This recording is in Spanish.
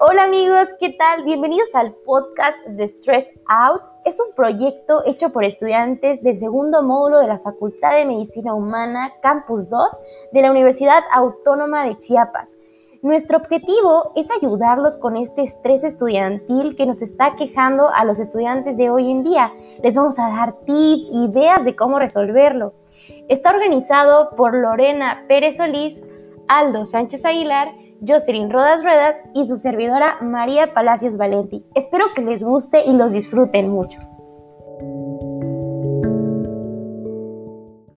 Hola amigos, ¿qué tal? Bienvenidos al podcast de Stress Out. Es un proyecto hecho por estudiantes del segundo módulo de la Facultad de Medicina Humana Campus 2 de la Universidad Autónoma de Chiapas. Nuestro objetivo es ayudarlos con este estrés estudiantil que nos está quejando a los estudiantes de hoy en día. Les vamos a dar tips, ideas de cómo resolverlo. Está organizado por Lorena Pérez Solís, Aldo Sánchez Aguilar, Jocelyn Rodas Ruedas y su servidora María Palacios Valenti. Espero que les guste y los disfruten mucho.